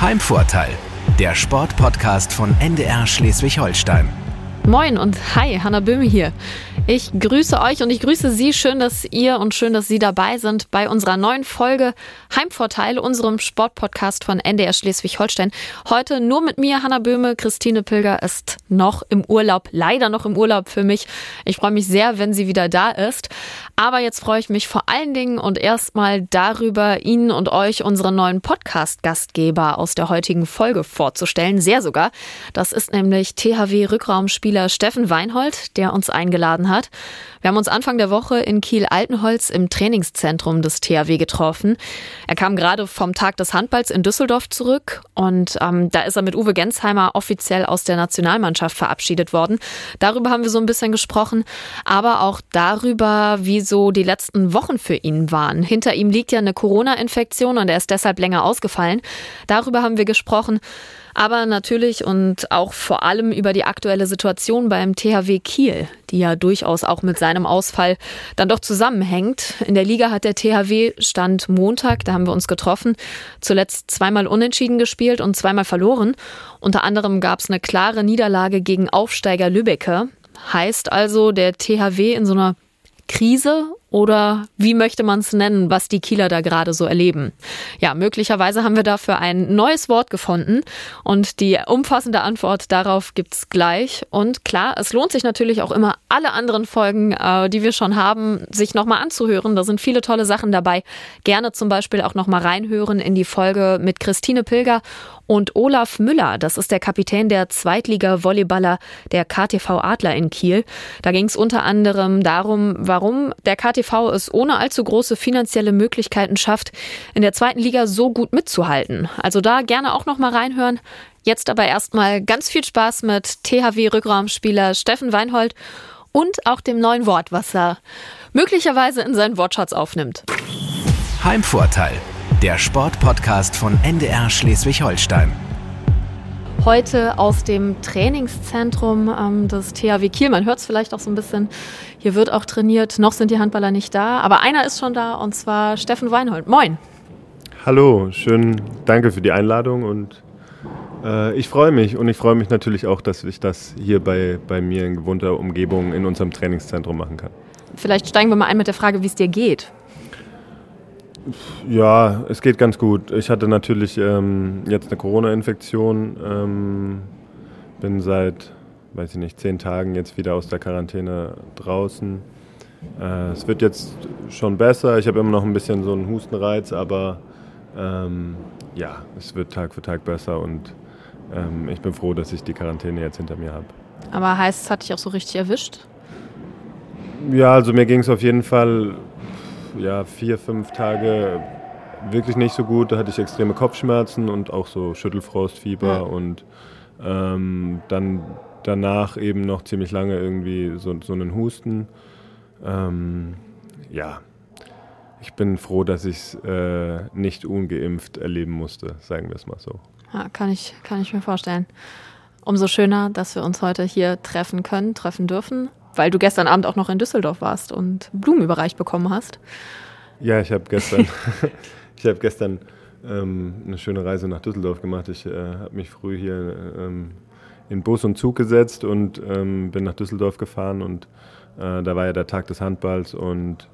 Heimvorteil, der Sportpodcast von NDR Schleswig-Holstein. Moin und hi, Hanna Böhme hier. Ich grüße euch und ich grüße Sie. Schön, dass ihr und schön, dass Sie dabei sind bei unserer neuen Folge Heimvorteil, unserem Sportpodcast von NDR Schleswig-Holstein. Heute nur mit mir, Hanna Böhme. Christine Pilger ist noch im Urlaub, leider noch im Urlaub für mich. Ich freue mich sehr, wenn sie wieder da ist. Aber jetzt freue ich mich vor allen Dingen und erstmal darüber, Ihnen und euch unseren neuen Podcast-Gastgeber aus der heutigen Folge vorzustellen. Sehr sogar. Das ist nämlich THW-Rückraumspieler Spieler Steffen Weinhold, der uns eingeladen hat. Wir haben uns Anfang der Woche in Kiel-Altenholz im Trainingszentrum des THW getroffen. Er kam gerade vom Tag des Handballs in Düsseldorf zurück und ähm, da ist er mit Uwe Gensheimer offiziell aus der Nationalmannschaft verabschiedet worden. Darüber haben wir so ein bisschen gesprochen, aber auch darüber, wie so die letzten Wochen für ihn waren. Hinter ihm liegt ja eine Corona-Infektion und er ist deshalb länger ausgefallen. Darüber haben wir gesprochen aber natürlich und auch vor allem über die aktuelle Situation beim THW Kiel, die ja durchaus auch mit seinem Ausfall dann doch zusammenhängt. In der Liga hat der THW Stand Montag, da haben wir uns getroffen, zuletzt zweimal unentschieden gespielt und zweimal verloren. Unter anderem gab es eine klare Niederlage gegen Aufsteiger Lübbecke. Heißt also, der THW in so einer Krise oder wie möchte man es nennen, was die Kieler da gerade so erleben? Ja, möglicherweise haben wir dafür ein neues Wort gefunden und die umfassende Antwort darauf gibt's gleich. Und klar, es lohnt sich natürlich auch immer, alle anderen Folgen, äh, die wir schon haben, sich nochmal anzuhören. Da sind viele tolle Sachen dabei. Gerne zum Beispiel auch nochmal reinhören in die Folge mit Christine Pilger und Olaf Müller. Das ist der Kapitän der Zweitliga-Volleyballer der KTV Adler in Kiel. Da ging es unter anderem darum, warum der KTV KTV es ohne allzu große finanzielle Möglichkeiten schafft, in der zweiten Liga so gut mitzuhalten. Also da gerne auch noch mal reinhören. Jetzt aber erstmal ganz viel Spaß mit THW-Rückraumspieler Steffen Weinhold und auch dem neuen Wort, was er möglicherweise in seinen Wortschatz aufnimmt. Heimvorteil, der Sportpodcast von NDR Schleswig-Holstein heute aus dem Trainingszentrum ähm, des THW Kiel. Man hört es vielleicht auch so ein bisschen. Hier wird auch trainiert. Noch sind die Handballer nicht da, aber einer ist schon da und zwar Steffen Weinhold. Moin. Hallo, schön, danke für die Einladung und äh, ich freue mich und ich freue mich natürlich auch, dass ich das hier bei, bei mir in gewohnter Umgebung in unserem Trainingszentrum machen kann. Vielleicht steigen wir mal ein mit der Frage, wie es dir geht. Ja, es geht ganz gut. Ich hatte natürlich ähm, jetzt eine Corona-Infektion. Ähm, bin seit, weiß ich nicht, zehn Tagen jetzt wieder aus der Quarantäne draußen. Äh, es wird jetzt schon besser. Ich habe immer noch ein bisschen so einen Hustenreiz, aber ähm, ja, es wird Tag für Tag besser und ähm, ich bin froh, dass ich die Quarantäne jetzt hinter mir habe. Aber heißt, es hat dich auch so richtig erwischt? Ja, also mir ging es auf jeden Fall ja, vier, fünf Tage wirklich nicht so gut. Da hatte ich extreme Kopfschmerzen und auch so Schüttelfrostfieber ja. und ähm, dann danach eben noch ziemlich lange irgendwie so, so einen Husten. Ähm, ja, ich bin froh, dass ich es äh, nicht ungeimpft erleben musste, sagen wir es mal so. Ja, kann ich, kann ich mir vorstellen. Umso schöner, dass wir uns heute hier treffen können, treffen dürfen weil du gestern Abend auch noch in Düsseldorf warst und Blumen überreicht bekommen hast. Ja, ich habe gestern, ich habe gestern ähm, eine schöne Reise nach Düsseldorf gemacht. Ich äh, habe mich früh hier ähm, in Bus und Zug gesetzt und ähm, bin nach Düsseldorf gefahren und äh, da war ja der Tag des Handballs und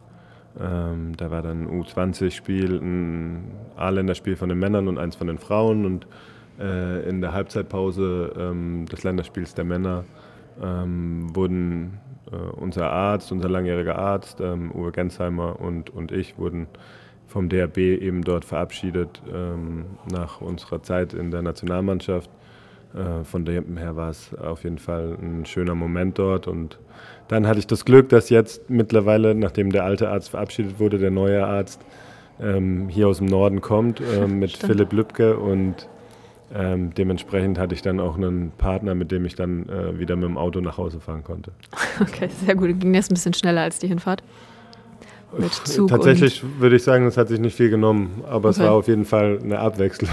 ähm, da war dann ein U20-Spiel, ein A-Länderspiel von den Männern und eins von den Frauen und äh, in der Halbzeitpause ähm, des Länderspiels der Männer ähm, wurden äh, unser Arzt, unser langjähriger Arzt, ähm, Uwe Gensheimer und, und ich wurden vom DRB eben dort verabschiedet ähm, nach unserer Zeit in der Nationalmannschaft. Äh, von dem her war es auf jeden Fall ein schöner Moment dort. Und dann hatte ich das Glück, dass jetzt mittlerweile, nachdem der alte Arzt verabschiedet wurde, der neue Arzt ähm, hier aus dem Norden kommt äh, mit Stimmt. Philipp Lübcke und ähm, dementsprechend hatte ich dann auch einen Partner, mit dem ich dann äh, wieder mit dem Auto nach Hause fahren konnte. Okay, sehr gut. Ging das ein bisschen schneller als die Hinfahrt? Mit Zug Tatsächlich würde ich sagen, es hat sich nicht viel genommen, aber okay. es war auf jeden Fall eine Abwechslung.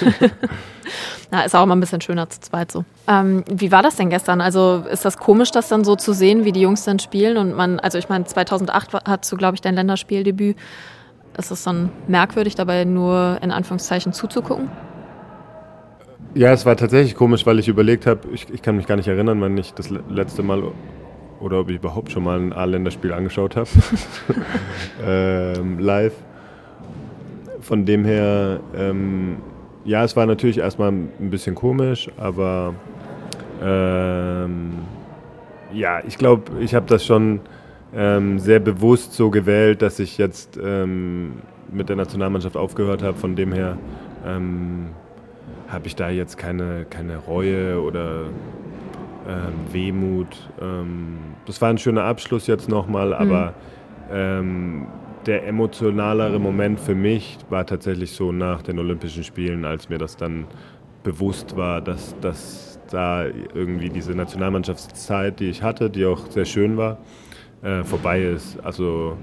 Na, ist auch mal ein bisschen schöner zu zweit so. Ähm, wie war das denn gestern? Also ist das komisch, das dann so zu sehen, wie die Jungs dann spielen? Und man, also ich meine, 2008 hast du, glaube ich, dein Länderspieldebüt. Ist es dann merkwürdig, dabei nur in Anführungszeichen zuzugucken? Ja, es war tatsächlich komisch, weil ich überlegt habe, ich, ich, kann mich gar nicht erinnern, wann ich das letzte Mal oder ob ich überhaupt schon mal ein A-Länderspiel angeschaut habe. ähm, live. Von dem her, ähm, ja, es war natürlich erstmal ein bisschen komisch, aber ähm, ja, ich glaube, ich habe das schon ähm, sehr bewusst so gewählt, dass ich jetzt ähm, mit der Nationalmannschaft aufgehört habe. Von dem her ähm, habe ich da jetzt keine, keine Reue oder ähm, Wehmut. Ähm, das war ein schöner Abschluss jetzt nochmal, mhm. aber ähm, der emotionalere Moment für mich war tatsächlich so nach den Olympischen Spielen, als mir das dann bewusst war, dass, dass da irgendwie diese Nationalmannschaftszeit, die ich hatte, die auch sehr schön war, äh, vorbei ist. Also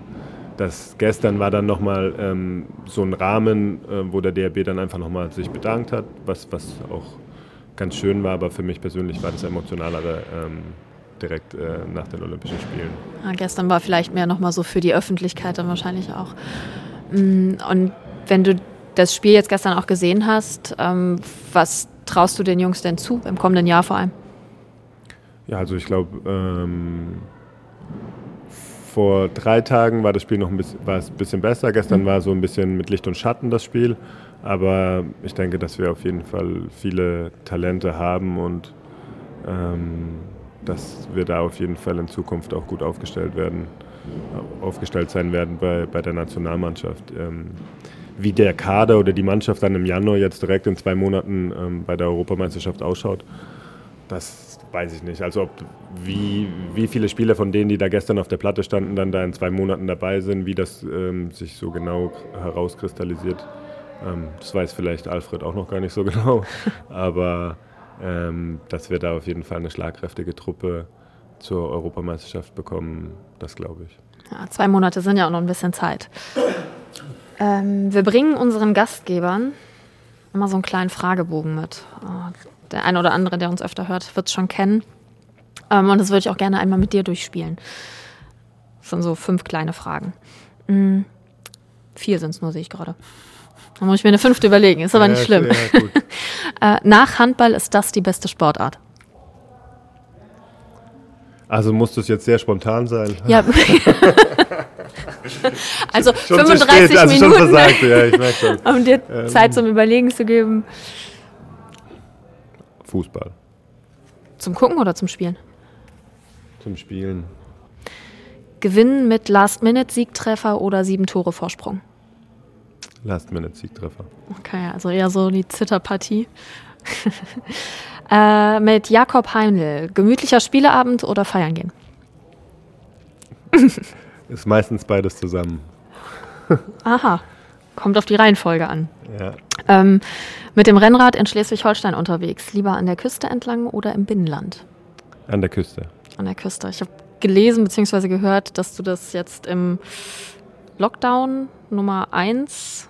das gestern war dann nochmal ähm, so ein Rahmen, äh, wo der DRB dann einfach nochmal sich bedankt hat, was, was auch ganz schön war, aber für mich persönlich war das emotionalere ähm, direkt äh, nach den Olympischen Spielen. Ja, gestern war vielleicht mehr nochmal so für die Öffentlichkeit dann wahrscheinlich auch. Mm, und wenn du das Spiel jetzt gestern auch gesehen hast, ähm, was traust du den Jungs denn zu, im kommenden Jahr vor allem? Ja, also ich glaube, ähm, vor drei Tagen war das Spiel noch ein bisschen, war es ein bisschen besser. Gestern mhm. war so ein bisschen mit Licht und Schatten das Spiel. Aber ich denke, dass wir auf jeden Fall viele Talente haben und ähm, dass wir da auf jeden Fall in Zukunft auch gut aufgestellt werden, aufgestellt sein werden bei, bei der Nationalmannschaft. Ähm, wie der Kader oder die Mannschaft dann im Januar jetzt direkt in zwei Monaten ähm, bei der Europameisterschaft ausschaut, das weiß ich nicht. Also ob, wie, wie viele Spieler von denen, die da gestern auf der Platte standen, dann da in zwei Monaten dabei sind, wie das ähm, sich so genau herauskristallisiert, ähm, das weiß vielleicht Alfred auch noch gar nicht so genau. Aber ähm, dass wir da auf jeden Fall eine schlagkräftige Truppe zur Europameisterschaft bekommen, das glaube ich. Ja, zwei Monate sind ja auch noch ein bisschen Zeit. Ähm, wir bringen unseren Gastgebern immer so einen kleinen Fragebogen mit. Äh, der eine oder andere, der uns öfter hört, wird es schon kennen. Ähm, und das würde ich auch gerne einmal mit dir durchspielen. Das sind so fünf kleine Fragen. Mhm. Vier sind es nur, sehe ich gerade. Da muss ich mir eine fünfte überlegen, ist aber ja, nicht schlimm. Ja, äh, nach Handball ist das die beste Sportart. Also muss das jetzt sehr spontan sein. Ja. also schon 35 also Minuten. Ja. Um dir ähm, Zeit zum Überlegen zu geben. Fußball. Zum Gucken oder zum Spielen? Zum Spielen. Gewinnen mit Last-Minute-Siegtreffer oder sieben Tore Vorsprung? Last-Minute-Siegtreffer. Okay, also eher so die Zitterpartie. äh, mit Jakob Heinl, gemütlicher Spieleabend oder feiern gehen? Ist meistens beides zusammen. Aha, kommt auf die Reihenfolge an. Ja. Ähm, mit dem Rennrad in Schleswig-Holstein unterwegs, lieber an der Küste entlang oder im Binnenland? An der Küste. An der Küste. Ich habe gelesen bzw. gehört, dass du das jetzt im Lockdown Nummer 1,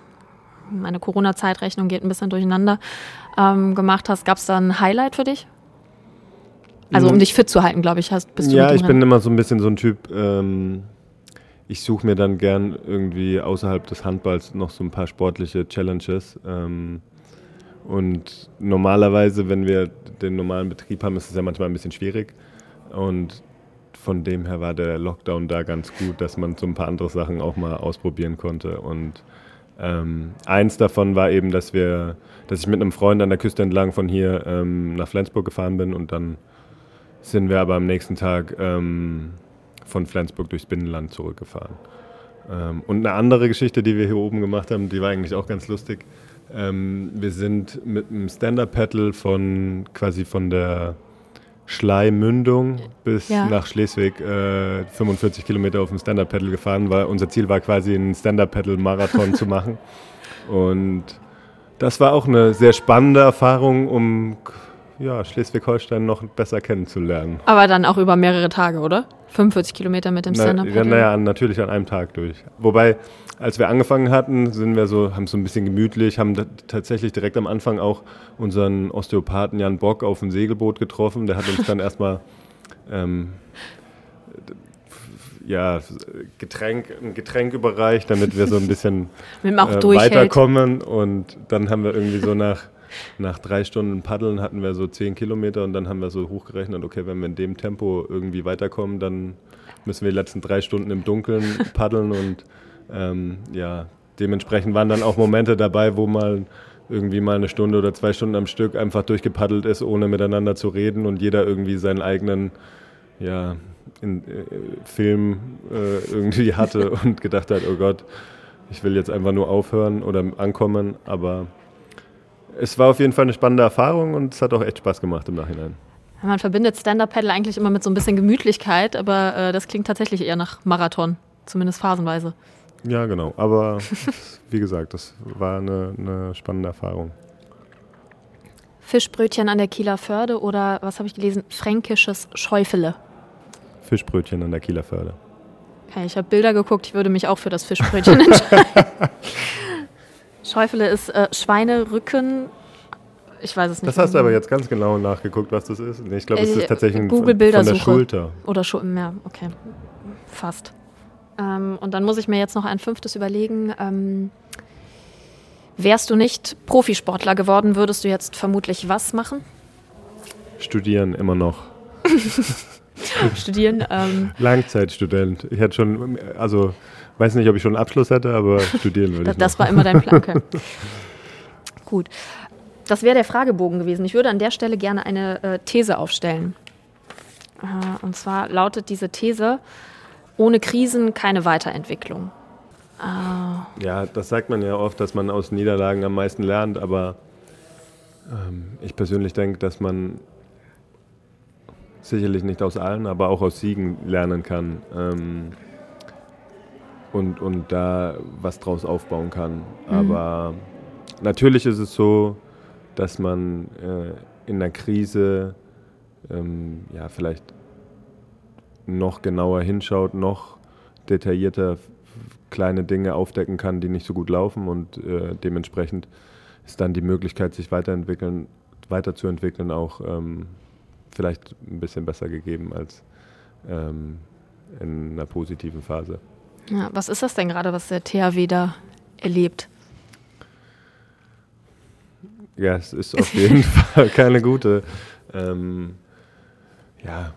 meine Corona-Zeitrechnung geht ein bisschen durcheinander, ähm, gemacht hast. Gab es da ein Highlight für dich? Also um hm. dich fit zu halten, glaube ich, hast bist du Ja, ich Rennen. bin immer so ein bisschen so ein Typ, ähm, ich suche mir dann gern irgendwie außerhalb des Handballs noch so ein paar sportliche Challenges. Ähm, und normalerweise, wenn wir den normalen Betrieb haben, ist es ja manchmal ein bisschen schwierig. Und von dem her war der Lockdown da ganz gut, dass man so ein paar andere Sachen auch mal ausprobieren konnte. Und ähm, eins davon war eben, dass wir, dass ich mit einem Freund an der Küste entlang von hier ähm, nach Flensburg gefahren bin und dann sind wir aber am nächsten Tag ähm, von Flensburg durchs Binnenland zurückgefahren. Ähm, und eine andere Geschichte, die wir hier oben gemacht haben, die war eigentlich auch ganz lustig. Ähm, wir sind mit einem Stand-Up-Paddle von quasi von der Schleimündung bis ja. nach Schleswig äh, 45 Kilometer auf dem Stand-Up-Paddle gefahren. Weil unser Ziel war quasi einen Stand-Up-Paddle-Marathon zu machen. Und das war auch eine sehr spannende Erfahrung, um ja, Schleswig-Holstein noch besser kennenzulernen. Aber dann auch über mehrere Tage, oder? 45 Kilometer mit dem Stand-Up-Paddle? Na, naja, natürlich an einem Tag durch. Wobei, als wir angefangen hatten, sind wir so, haben so ein bisschen gemütlich, haben tatsächlich direkt am Anfang auch unseren Osteopathen Jan Bock auf dem Segelboot getroffen. Der hat uns dann erstmal ähm, ja, Getränk, ein Getränk überreicht, damit wir so ein bisschen äh, weiterkommen. Und dann haben wir irgendwie so nach, nach drei Stunden Paddeln hatten wir so zehn Kilometer und dann haben wir so hochgerechnet, okay, wenn wir in dem Tempo irgendwie weiterkommen, dann müssen wir die letzten drei Stunden im Dunkeln paddeln und ähm, ja, dementsprechend waren dann auch Momente dabei, wo mal irgendwie mal eine Stunde oder zwei Stunden am Stück einfach durchgepaddelt ist, ohne miteinander zu reden und jeder irgendwie seinen eigenen ja, in, äh, Film äh, irgendwie hatte und gedacht hat, oh Gott, ich will jetzt einfach nur aufhören oder ankommen, aber es war auf jeden Fall eine spannende Erfahrung und es hat auch echt Spaß gemacht im Nachhinein. Man verbindet Stand-Up-Paddle eigentlich immer mit so ein bisschen Gemütlichkeit, aber äh, das klingt tatsächlich eher nach Marathon, zumindest phasenweise. Ja, genau. Aber wie gesagt, das war eine, eine spannende Erfahrung. Fischbrötchen an der Kieler Förde oder was habe ich gelesen? Fränkisches Schäufele. Fischbrötchen an der Kieler Förde. Okay, ich habe Bilder geguckt, ich würde mich auch für das Fischbrötchen entscheiden. Schäufele ist äh, Schweinerücken. Ich weiß es nicht. Das hast du aber jetzt ganz genau nachgeguckt, was das ist. Nee, ich glaube, es Äh, ist tatsächlich ein- Google von der. Schulter. Oder schon, ja, okay. Fast. Ähm, und dann muss ich mir jetzt noch ein fünftes überlegen. Ähm, wärst du nicht Profisportler geworden, würdest du jetzt vermutlich was machen? Studieren immer noch. Studieren. Ähm, Langzeitstudent. Ich hätte schon, also weiß nicht, ob ich schon einen Abschluss hätte, aber studieren würde das, ich. das noch. war immer dein Plan. Okay. Gut. Das wäre der Fragebogen gewesen. Ich würde an der Stelle gerne eine äh, These aufstellen. Äh, und zwar lautet diese These, ohne Krisen keine Weiterentwicklung. Äh, Ja, das sagt man ja oft, dass man aus Niederlagen am meisten lernt, aber ähm, ich persönlich denke, dass man sicherlich nicht aus allen, aber auch aus Siegen lernen kann ähm, und, und da was draus aufbauen kann. Aber natürlich ist es so, dass man äh, in der Krise ähm, ja vielleicht noch genauer hinschaut, noch detaillierter kleine Dinge aufdecken kann, die nicht so gut laufen und äh, dementsprechend ist dann die Möglichkeit, sich weiterentwickeln, weiterzuentwickeln, auch ähm, vielleicht ein bisschen besser gegeben als ähm, in einer positiven Phase. Ja, was ist das denn gerade, was der THW da erlebt? Ja, es ist auf jeden Fall keine gute ähm, ja,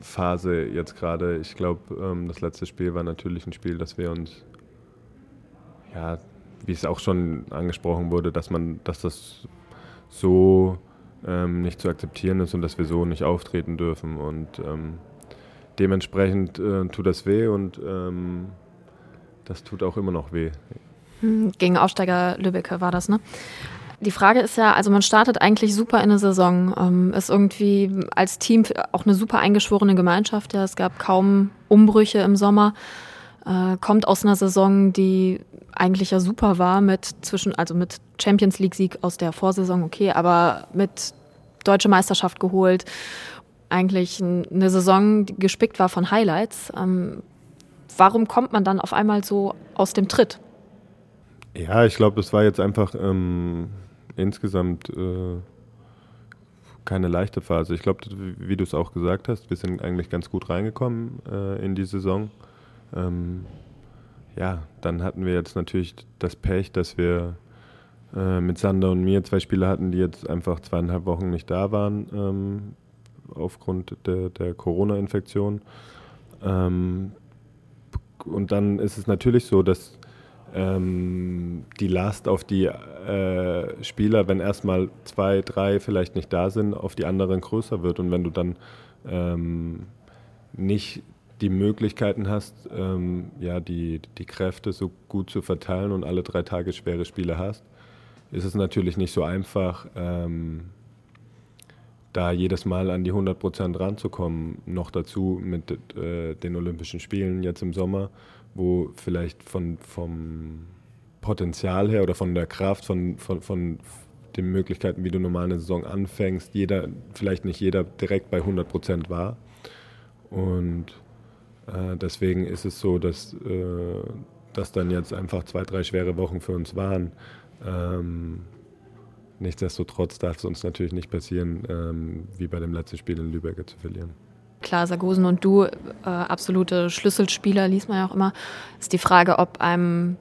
Phase jetzt gerade. Ich glaube, ähm, das letzte Spiel war natürlich ein Spiel, das wir uns, ja, wie es auch schon angesprochen wurde, dass man, dass das so ähm, nicht zu akzeptieren ist und dass wir so nicht auftreten dürfen. Und ähm, dementsprechend äh, tut das weh und ähm, das tut auch immer noch weh. Hm, Gegen Aufsteiger Lübbecke war das, ne? Die Frage ist ja, also man startet eigentlich super in eine Saison, ähm, ist irgendwie als Team auch eine super eingeschworene Gemeinschaft. Ja, es gab kaum Umbrüche im Sommer, äh, kommt aus einer Saison, die eigentlich ja super war mit zwischen, also mit Champions League Sieg aus der Vorsaison, okay, aber mit deutsche Meisterschaft geholt. Eigentlich eine Saison, die gespickt war von Highlights. Ähm, warum kommt man dann auf einmal so aus dem Tritt? Ja, ich glaube, das war jetzt einfach ähm, insgesamt äh, keine leichte Phase. Ich glaube, wie du es auch gesagt hast, wir sind eigentlich ganz gut reingekommen äh, in die Saison. Ähm, ja, dann hatten wir jetzt natürlich das Pech, dass wir äh, mit Sander und mir zwei Spieler hatten, die jetzt einfach zweieinhalb Wochen nicht da waren ähm, aufgrund der, der Corona-Infektion. Ähm, und dann ist es natürlich so, dass ähm, die Last auf die äh, Spieler, wenn erstmal zwei, drei vielleicht nicht da sind, auf die anderen größer wird. Und wenn du dann ähm, nicht die Möglichkeiten hast, ähm, ja, die, die Kräfte so gut zu verteilen und alle drei Tage schwere Spiele hast, ist es natürlich nicht so einfach, ähm, da jedes Mal an die 100 Prozent ranzukommen. Noch dazu mit äh, den Olympischen Spielen jetzt im Sommer, wo vielleicht von, vom Potenzial her oder von der Kraft, von, von, von den Möglichkeiten, wie du normal eine Saison anfängst, jeder, vielleicht nicht jeder direkt bei 100 Prozent war. Und äh, deswegen ist es so, dass, äh, dass dann jetzt einfach zwei, drei schwere Wochen für uns waren. Ähm, nichtsdestotrotz darf es uns natürlich nicht passieren, ähm, wie bei dem letzten Spiel in Lübeck zu verlieren. klar, Sargosen und du, äh, absolute Schlüsselspieler, liest man ja auch immer. Ist die Frage, ob einem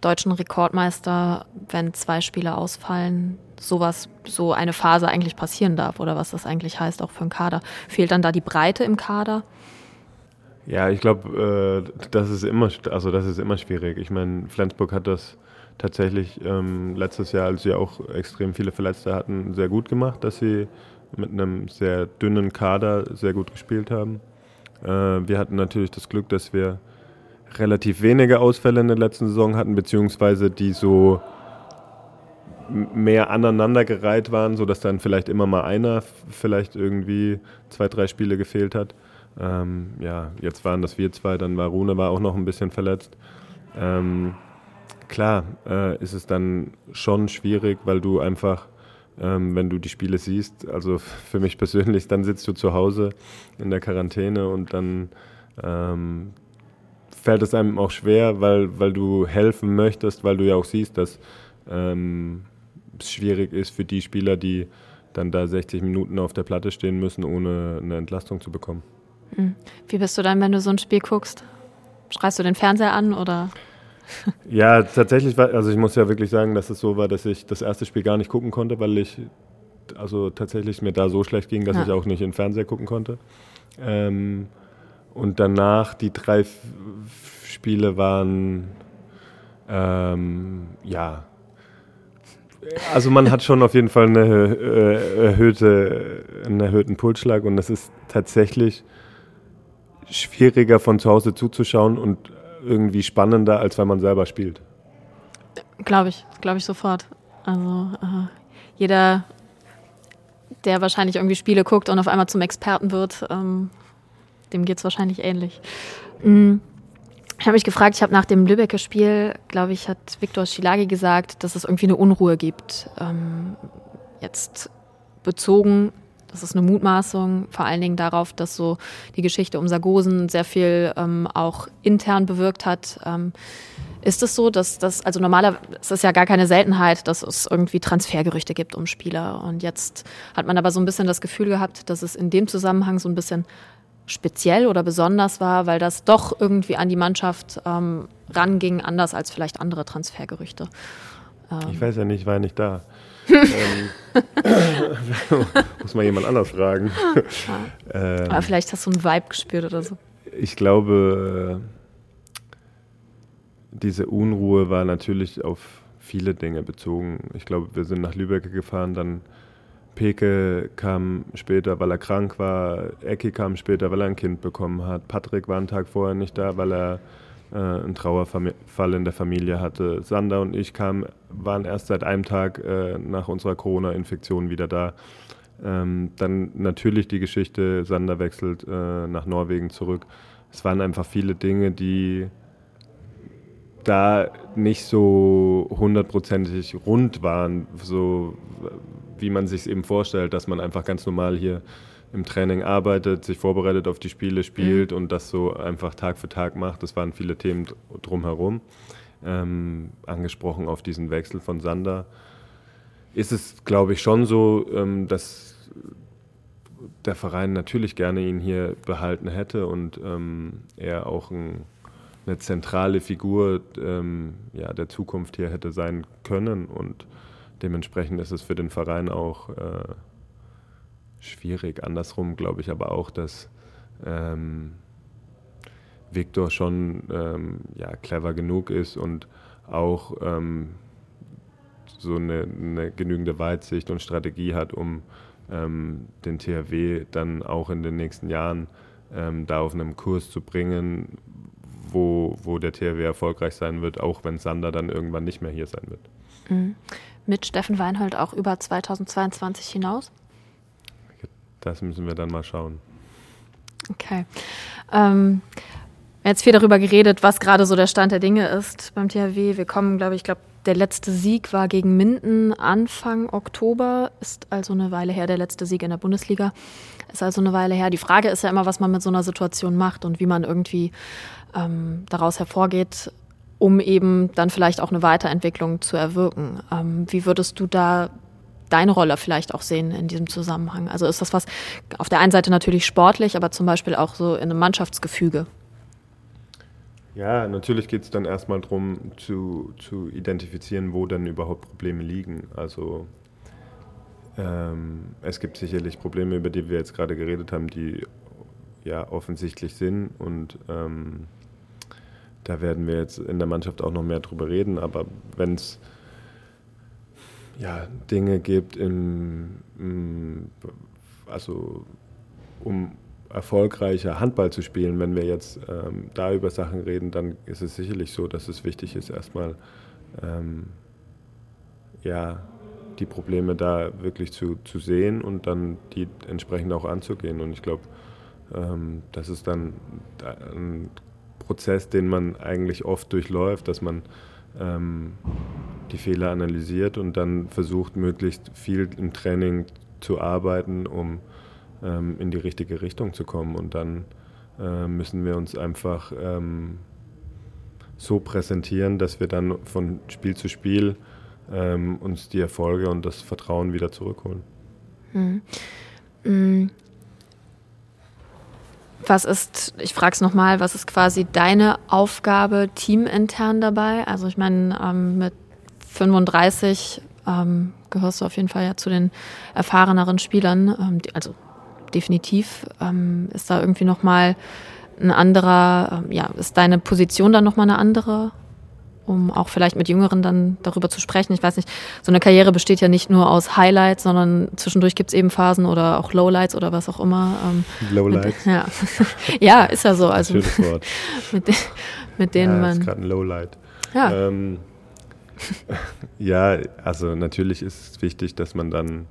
deutschen Rekordmeister, wenn zwei Spieler ausfallen, sowas, so eine Phase eigentlich passieren darf oder was das eigentlich heißt, auch für einen Kader. Fehlt dann da die Breite im Kader? Ja, ich glaube, äh, das ist immer, also das ist immer schwierig. Ich meine, Flensburg hat das tatsächlich ähm, letztes Jahr, als sie auch extrem viele Verletzte hatten, sehr gut gemacht, dass sie mit einem sehr dünnen Kader sehr gut gespielt haben. Äh, wir hatten natürlich das Glück, dass wir relativ wenige Ausfälle in der letzten Saison hatten, beziehungsweise die so mehr aneinandergereiht waren, sodass dann vielleicht immer mal einer vielleicht irgendwie zwei, drei Spiele gefehlt hat. Ähm, ja, jetzt waren das wir zwei, dann war Rune war auch noch ein bisschen verletzt. Ähm, klar äh, ist es dann schon schwierig, weil du einfach, ähm, wenn du die Spiele siehst, also für mich persönlich, dann sitzt du zu Hause in der Quarantäne und dann ähm, fällt es einem auch schwer, weil, weil du helfen möchtest, weil du ja auch siehst, dass ähm, es schwierig ist für die Spieler, die dann da 60 Minuten auf der Platte stehen müssen, ohne eine Entlastung zu bekommen. Hm. Wie bist du dann, wenn du so ein Spiel guckst? Schreist du den Fernseher an oder? Ja, tatsächlich war, also ich muss ja wirklich sagen, dass es so war, dass ich das erste Spiel gar nicht gucken konnte, weil ich also tatsächlich mir da so schlecht ging, dass ja. ich auch nicht in den Fernseher gucken konnte. Ähm, und danach die drei Spiele waren ähm, ja also man hat schon auf jeden Fall eine äh, erhöhte, einen erhöhten Pulsschlag und es ist tatsächlich schwieriger von zu Hause zuzuschauen und irgendwie spannender, als wenn man selber spielt. Glaube ich, glaube ich sofort. Also äh, jeder, der wahrscheinlich irgendwie Spiele guckt und auf einmal zum Experten wird, ähm, dem geht es wahrscheinlich ähnlich. Mhm. Ich habe mich gefragt, ich habe nach dem Lübecker Spiel, glaube ich, hat Viktor Schilagi gesagt, dass es irgendwie eine Unruhe gibt. Ähm, jetzt bezogen das ist eine Mutmaßung, vor allen Dingen darauf, dass so die Geschichte um Sargosen sehr viel ähm, auch intern bewirkt hat. Ähm, ist es so, dass das, also normalerweise es ist ja gar keine Seltenheit, dass es irgendwie Transfergerüchte gibt um Spieler. Und jetzt hat man aber so ein bisschen das Gefühl gehabt, dass es in dem Zusammenhang so ein bisschen speziell oder besonders war, weil das doch irgendwie an die Mannschaft ähm, ranging, anders als vielleicht andere Transfergerüchte. Ich weiß ja nicht, war ja nicht da ähm, muss mal jemand anders fragen. ähm, Aber vielleicht hast du einen Vibe gespürt oder so. Ich glaube, diese Unruhe war natürlich auf viele Dinge bezogen. Ich glaube, wir sind nach Lübeck gefahren, dann Peke kam später, weil er krank war. Ecki kam später, weil er ein Kind bekommen hat. Patrick war einen Tag vorher nicht da, weil er äh, einen Trauerfall in der Familie hatte. Sander und ich kamen, waren erst seit einem Tag äh, nach unserer Corona-Infektion wieder da. Ähm, dann natürlich die Geschichte, Sander wechselt äh, nach Norwegen zurück. Es waren einfach viele Dinge, die da nicht so hundertprozentig rund waren, so wie man sich es eben vorstellt, dass man einfach ganz normal hier im Training arbeitet, sich vorbereitet auf die Spiele, spielt mhm. und das so einfach Tag für Tag macht. Das waren viele Themen drumherum. Ähm, angesprochen auf diesen Wechsel von Sander. Ist es, glaube ich, schon so, ähm, dass der Verein natürlich gerne ihn hier behalten hätte und ähm, er auch ein, eine zentrale Figur ähm, ja, der Zukunft hier hätte sein können. Und dementsprechend ist es für den Verein auch äh, schwierig. Andersrum glaube ich aber auch, dass ähm, Viktor schon ähm, ja, clever genug ist und auch ähm, so eine, eine, genügende Weitsicht und Strategie hat, um ähm, den THW dann auch in den nächsten Jahren ähm, da auf einem Kurs zu bringen, wo, wo der THW erfolgreich sein wird, auch wenn Sander dann irgendwann nicht mehr hier sein wird. Mhm. Mit Steffen Weinhold auch über 2022 hinaus? Das müssen wir dann mal schauen. Okay. Ähm, wir haben jetzt viel darüber geredet, was gerade so der Stand der Dinge ist beim THW. Wir kommen, glaube ich, ich glaube, der letzte Sieg war gegen Minden Anfang Oktober, ist also eine Weile her, der letzte Sieg in der Bundesliga. Ist also eine Weile her. Die Frage ist ja immer, was man mit so einer Situation macht und wie man irgendwie ähm, daraus hervorgeht, um eben dann vielleicht auch eine Weiterentwicklung zu erwirken. Ähm, wie würdest du da deine Rolle vielleicht auch sehen in diesem Zusammenhang? Also ist das was auf der einen Seite natürlich sportlich, aber zum Beispiel auch so in einem Mannschaftsgefüge? Ja, natürlich geht es dann erstmal darum zu, zu identifizieren, wo dann überhaupt Probleme liegen. Also ähm, es gibt sicherlich Probleme, über die wir jetzt gerade geredet haben, die ja offensichtlich sind und ähm, da werden wir jetzt in der Mannschaft auch noch mehr drüber reden. Aber wenn es ja, Dinge gibt, im, im, also um erfolgreicher Handball zu spielen, wenn wir jetzt ähm, da über Sachen reden, dann ist es sicherlich so, dass es wichtig ist, erstmal ähm, ja, die Probleme da wirklich zu, zu sehen und dann die entsprechend auch anzugehen. Und ich glaube, ähm, das ist dann ein Prozess, den man eigentlich oft durchläuft, dass man ähm, die Fehler analysiert und dann versucht, möglichst viel im Training zu arbeiten, um ähm, in die richtige Richtung zu kommen. Und dann äh, müssen wir uns einfach ähm, so präsentieren, dass wir dann von Spiel zu Spiel ähm, uns die Erfolge und das Vertrauen wieder zurückholen. Mhm. Mhm. Was ist, ich frage es nochmal, was ist quasi deine Aufgabe teamintern dabei? Also ich meine, ähm, mit 35 ähm, gehörst du auf jeden Fall ja zu den erfahreneren Spielern. Ähm, die, also definitiv ähm, ist da irgendwie nochmal ein anderer, ähm, ja, ist deine Position dann nochmal eine andere? um auch vielleicht mit Jüngeren dann darüber zu sprechen. Ich weiß nicht, so eine Karriere besteht ja nicht nur aus Highlights, sondern zwischendurch gibt es eben Phasen oder auch Lowlights oder was auch immer. Ähm, Lowlights? Ja. ja, ist ja so. Also Schönes Wort. mit, mit denen ja, man. Das ist gerade ein Lowlight. Ja. Ähm, ja, also natürlich ist es wichtig, dass man dann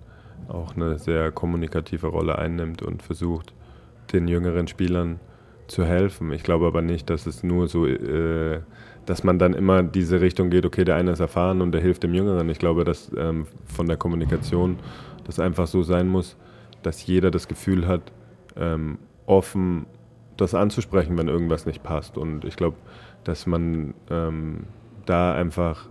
auch eine sehr kommunikative Rolle einnimmt und versucht, den jüngeren Spielern zu helfen. Ich glaube aber nicht, dass es nur so äh, dass man dann immer diese Richtung geht, okay, der eine ist erfahren und der hilft dem Jüngeren. Ich glaube, dass ähm, von der Kommunikation das einfach so sein muss, dass jeder das Gefühl hat, ähm, offen das anzusprechen, wenn irgendwas nicht passt. Und ich glaube, dass man ähm, da einfach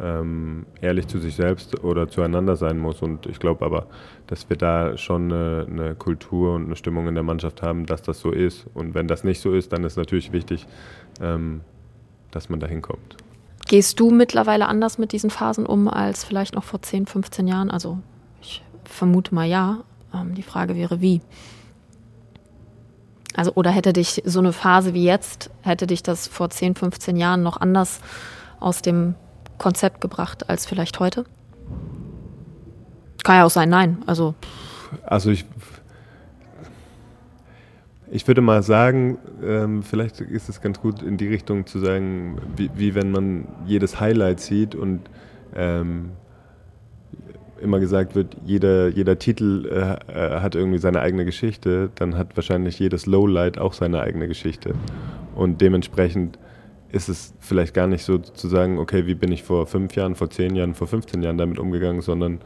ähm, ehrlich zu sich selbst oder zueinander sein muss. Und ich glaube aber, dass wir da schon eine, eine, Kultur und eine Stimmung in der Mannschaft haben, dass das so ist. Und wenn das nicht so ist, dann ist natürlich wichtig, ähm, dass man da hinkommt. Gehst du mittlerweile anders mit diesen Phasen um als vielleicht noch vor 10, 15 Jahren? Also ich vermute mal ja. Ähm, die Frage wäre, wie? Also, oder hätte dich so eine Phase wie jetzt, hätte dich das vor 10, 15 Jahren noch anders aus dem Konzept gebracht als vielleicht heute? Kann ja auch sein, nein. Also, also ich ich würde mal sagen, ähm, vielleicht ist es ganz gut in die Richtung zu sagen, wie, wie wenn man jedes Highlight sieht und ähm, immer gesagt wird, jeder, jeder Titel äh, äh, hat irgendwie seine eigene Geschichte, dann hat wahrscheinlich jedes Lowlight auch seine eigene Geschichte. Und dementsprechend ist es vielleicht gar nicht so zu sagen, okay, wie bin ich vor fünf Jahren, vor zehn Jahren, vor 15 Jahren damit umgegangen, sondern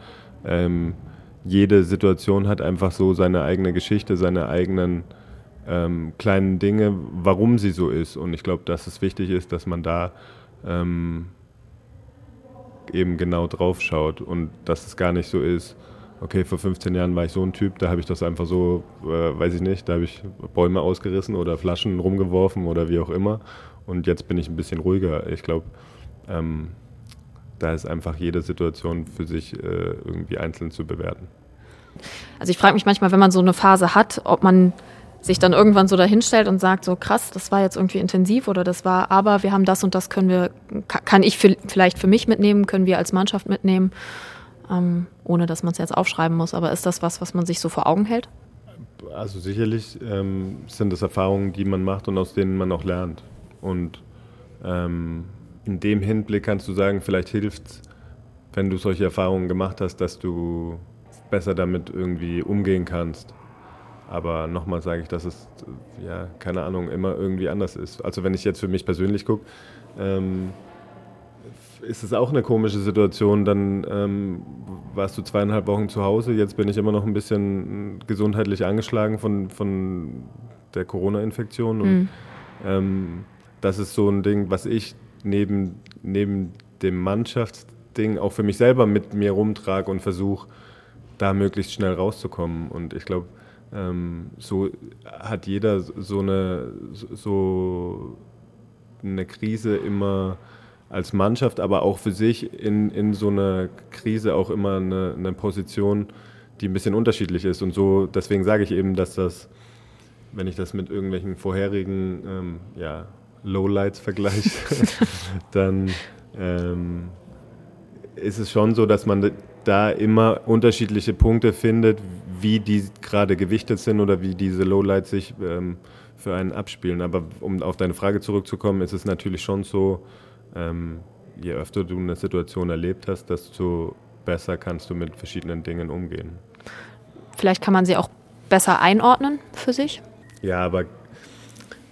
ähm, jede Situation hat einfach so seine eigene Geschichte, seine eigenen ähm, kleinen Dinge, warum sie so ist. Und ich glaube, dass es wichtig ist, dass man da ähm, eben genau drauf schaut und dass es gar nicht so ist, okay, vor 15 Jahren war ich so ein Typ, da habe ich das einfach so, äh, weiß ich nicht, da habe ich Bäume ausgerissen oder Flaschen rumgeworfen oder wie auch immer. Und jetzt bin ich ein bisschen ruhiger. Ich glaube, ähm, da ist einfach jede Situation für sich äh, irgendwie einzeln zu bewerten. Also ich frage mich manchmal, wenn man so eine Phase hat, ob man sich dann irgendwann so dahinstellt und sagt, so krass, das war jetzt irgendwie intensiv oder das war, aber wir haben das und das können wir, kann ich für, vielleicht für mich mitnehmen, können wir als Mannschaft mitnehmen, ähm, ohne dass man es jetzt aufschreiben muss. Aber ist das was, was man sich so vor Augen hält? Also sicherlich ähm, sind das Erfahrungen, die man macht und aus denen man auch lernt. Und ähm, in dem Hinblick kannst du sagen, vielleicht hilft es, wenn du solche Erfahrungen gemacht hast, dass du besser damit irgendwie umgehen kannst. Aber nochmal sage ich, dass es, ja, keine Ahnung, immer irgendwie anders ist. Also wenn ich jetzt für mich persönlich gucke, ähm, ist es auch eine komische Situation. Dann ähm, warst du zweieinhalb Wochen zu Hause, jetzt bin ich immer noch ein bisschen gesundheitlich angeschlagen von, von der Corona-Infektion. Und mhm. ähm, das ist so ein Ding, was ich neben, neben dem Mannschafts Ding auch für mich selber mit mir rumtrage und versuche, da möglichst schnell rauszukommen. Und ich glaube, ähm, so hat jeder so eine, so eine Krise immer als Mannschaft, aber auch für sich in, in so einer Krise auch immer eine, eine Position, die ein bisschen unterschiedlich ist. Und so, deswegen sage ich eben, dass das, wenn ich das mit irgendwelchen vorherigen ähm, ja, Lowlights vergleiche, dann ähm, ist es schon so, dass man da immer unterschiedliche Punkte findet, wie die gerade gewichtet sind oder wie diese Lowlights sich ähm, für einen abspielen. Aber um auf deine Frage zurückzukommen, ist es natürlich schon so, ähm, je öfter du eine Situation erlebt hast, desto besser kannst du mit verschiedenen Dingen umgehen. Vielleicht kann man sie auch besser einordnen für sich? Ja, aber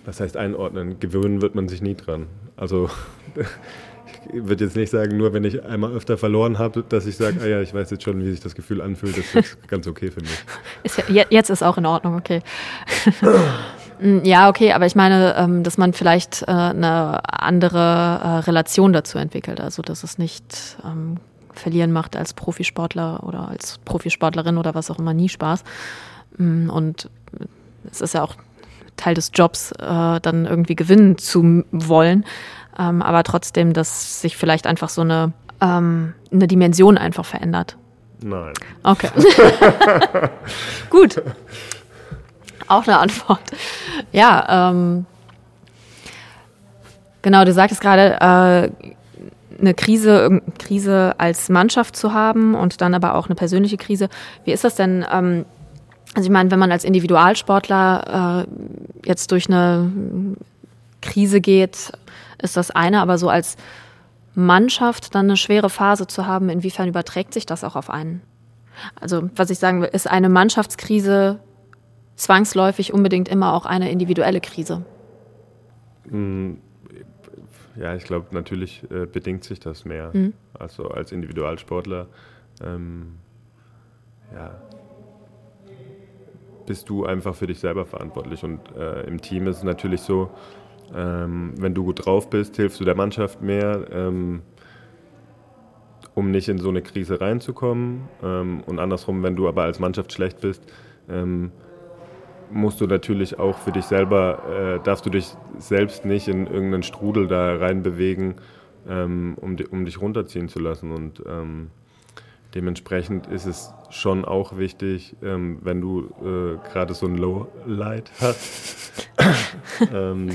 was heißt einordnen? Gewöhnen wird man sich nie dran. Also ich würde jetzt nicht sagen, nur wenn ich einmal öfter verloren habe, dass ich sage, ah ja, ich weiß jetzt schon, wie sich das Gefühl anfühlt. Das ist ganz okay für mich. Ist ja, jetzt ist auch in Ordnung, okay. Mm, ja, okay, aber ich meine, ähm, dass man vielleicht äh, eine andere äh, Relation dazu entwickelt. Also, dass es nicht ähm, verlieren macht als Profisportler oder als Profisportlerin oder was auch immer nie Spaß. Mm, und es ist ja auch Teil des Jobs, äh, dann irgendwie gewinnen zu wollen. Ähm, aber trotzdem, dass sich vielleicht einfach so eine, eine Dimension einfach verändert. Nein. Okay. Gut. Auch eine Antwort. Ja, ähm, genau, du sagtest gerade, äh, eine Krise, Krise als Mannschaft zu haben und dann aber auch eine persönliche Krise. Wie ist das denn? Ähm, also ich meine, wenn man als Individualsportler äh, jetzt durch eine Krise geht, ist das eine, aber so als Mannschaft dann eine schwere Phase zu haben, inwiefern überträgt sich das auch auf einen? Also was ich sagen will, ist eine Mannschaftskrise zwangsläufig unbedingt immer auch eine individuelle Krise? Mm, ja, ich glaube, natürlich äh, bedingt sich das mehr. Mhm. Also als Individualsportler, ähm, ja, bist du einfach für dich selber verantwortlich. Und äh, im Team ist es natürlich so, ähm, wenn du gut drauf bist, hilfst du der Mannschaft mehr, ähm, um nicht in so eine Krise reinzukommen. Ähm, und andersrum, wenn du aber als Mannschaft schlecht bist, ähm, musst du natürlich auch für dich selber, äh, darfst du dich selbst nicht in irgendeinen Strudel da reinbewegen, ähm, um, um dich runterziehen zu lassen. Und ähm, dementsprechend ist es schon auch wichtig, ähm, wenn du äh, gerade so ein Lowlight hast, ähm,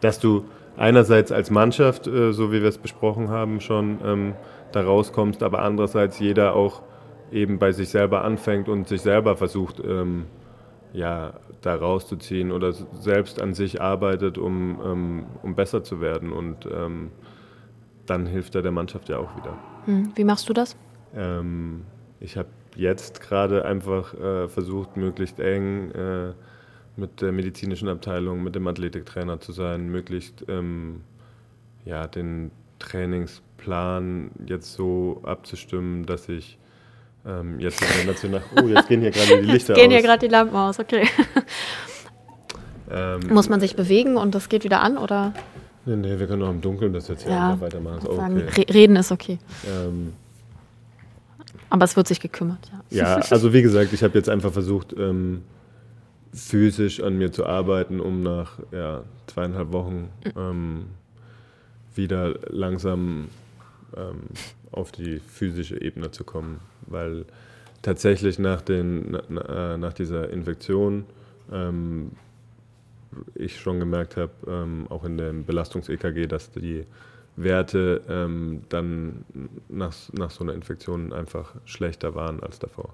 dass du einerseits als Mannschaft, äh, so wie wir es besprochen haben, schon ähm, da rauskommst, aber andererseits jeder auch eben bei sich selber anfängt und sich selber versucht, ähm, ja, da rauszuziehen oder selbst an sich arbeitet, um, um, um besser zu werden. Und ähm, dann hilft er der Mannschaft ja auch wieder. Hm, wie machst du das? Ähm, ich habe jetzt gerade einfach äh, versucht, möglichst eng äh, mit der medizinischen Abteilung, mit dem Athletiktrainer zu sein, möglichst ähm, ja, den Trainingsplan jetzt so abzustimmen, dass ich ähm, jetzt national. Oh, jetzt gehen hier gerade die Lichter jetzt gehen aus. hier gerade die Lampen aus, okay. Ähm, Muss man sich bewegen und das geht wieder an, oder? Nee, nee, wir können auch im Dunkeln das jetzt hier ja, weitermachen. Ist okay. Reden ist okay. Ähm, Aber es wird sich gekümmert, ja. Ja, also wie gesagt, ich habe jetzt einfach versucht, ähm, physisch an mir zu arbeiten, um nach ja, zweieinhalb Wochen ähm, wieder langsam ähm, auf die physische Ebene zu kommen, weil tatsächlich nach, den, na, äh, nach dieser Infektion ähm, ich schon gemerkt habe, ähm, auch in dem Belastungs-EKG, dass die Werte ähm, dann nach, nach so einer Infektion einfach schlechter waren als davor.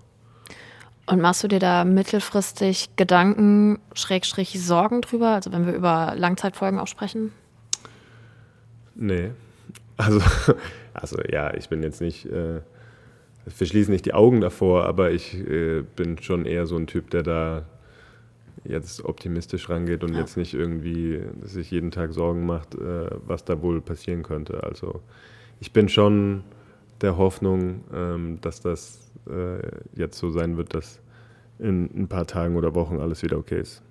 Und machst du dir da mittelfristig Gedanken, Schrägstrich Sorgen drüber, also wenn wir über Langzeitfolgen auch sprechen? Nee. Also also ja, ich bin jetzt nicht, äh, verschließe nicht die Augen davor, aber ich äh, bin schon eher so ein Typ, der da jetzt optimistisch rangeht und ja. jetzt nicht irgendwie sich jeden Tag Sorgen macht, äh, was da wohl passieren könnte. Also ich bin schon der Hoffnung, ähm, dass das äh, jetzt so sein wird, dass in ein paar Tagen oder Wochen alles wieder okay ist.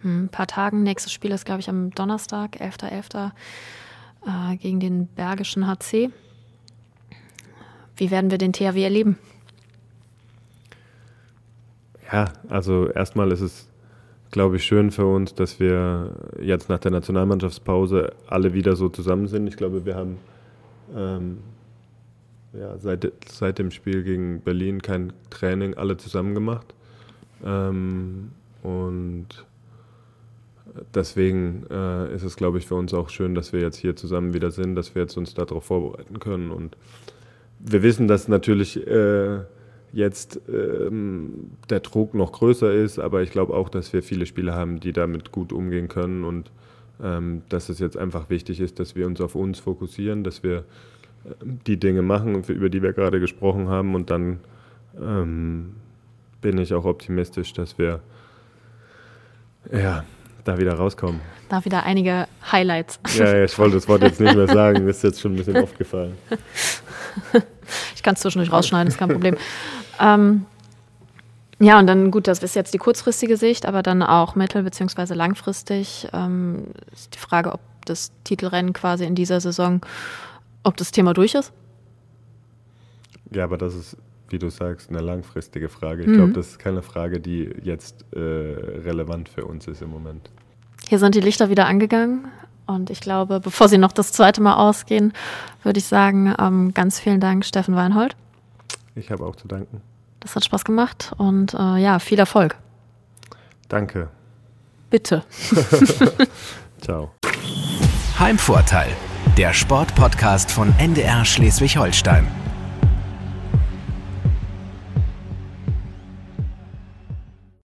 Hm, ein paar Tagen. Nächstes Spiel ist, glaube ich, am Donnerstag, 11.11. .11., äh, gegen den Bergischen HC. Wie werden wir den THW erleben? Ja, also erstmal ist es, glaube ich, schön für uns, dass wir jetzt nach der Nationalmannschaftspause alle wieder so zusammen sind. Ich glaube, wir haben ähm, ja, seit, seit dem Spiel gegen Berlin kein Training alle zusammen gemacht. Ähm, und deswegen äh, ist es, glaube ich, für uns auch schön, dass wir jetzt hier zusammen wieder sind, dass wir jetzt uns darauf vorbereiten können. Und wir wissen, dass natürlich äh, jetzt ähm, der Druck noch größer ist, aber ich glaube auch, dass wir viele Spieler haben, die damit gut umgehen können und ähm, dass es jetzt einfach wichtig ist, dass wir uns auf uns fokussieren, dass wir die Dinge machen, über die wir gerade gesprochen haben. Und dann ähm, bin ich auch optimistisch, dass wir ja, da wieder rauskommen. Da wieder einige Highlights. Ja, ja, ich wollte das Wort jetzt nicht mehr sagen, das ist jetzt schon ein bisschen aufgefallen. Ich kann es zwischendurch rausschneiden, ist kein Problem. Ähm, ja, und dann gut, das ist jetzt die kurzfristige Sicht, aber dann auch mittel- bzw. langfristig ähm, ist die Frage, ob das Titelrennen quasi in dieser Saison ob das Thema durch ist? Ja, aber das ist, wie du sagst, eine langfristige Frage. Ich mhm. glaube, das ist keine Frage, die jetzt äh, relevant für uns ist im Moment. Hier sind die Lichter wieder angegangen. Und ich glaube, bevor sie noch das zweite Mal ausgehen, würde ich sagen, ähm, ganz vielen Dank, Steffen Weinhold. Ich habe auch zu danken. Das hat Spaß gemacht und äh, ja, viel Erfolg. Danke. Bitte. Ciao. Heimvorteil der Sportpodcast von NDR Schleswig-Holstein.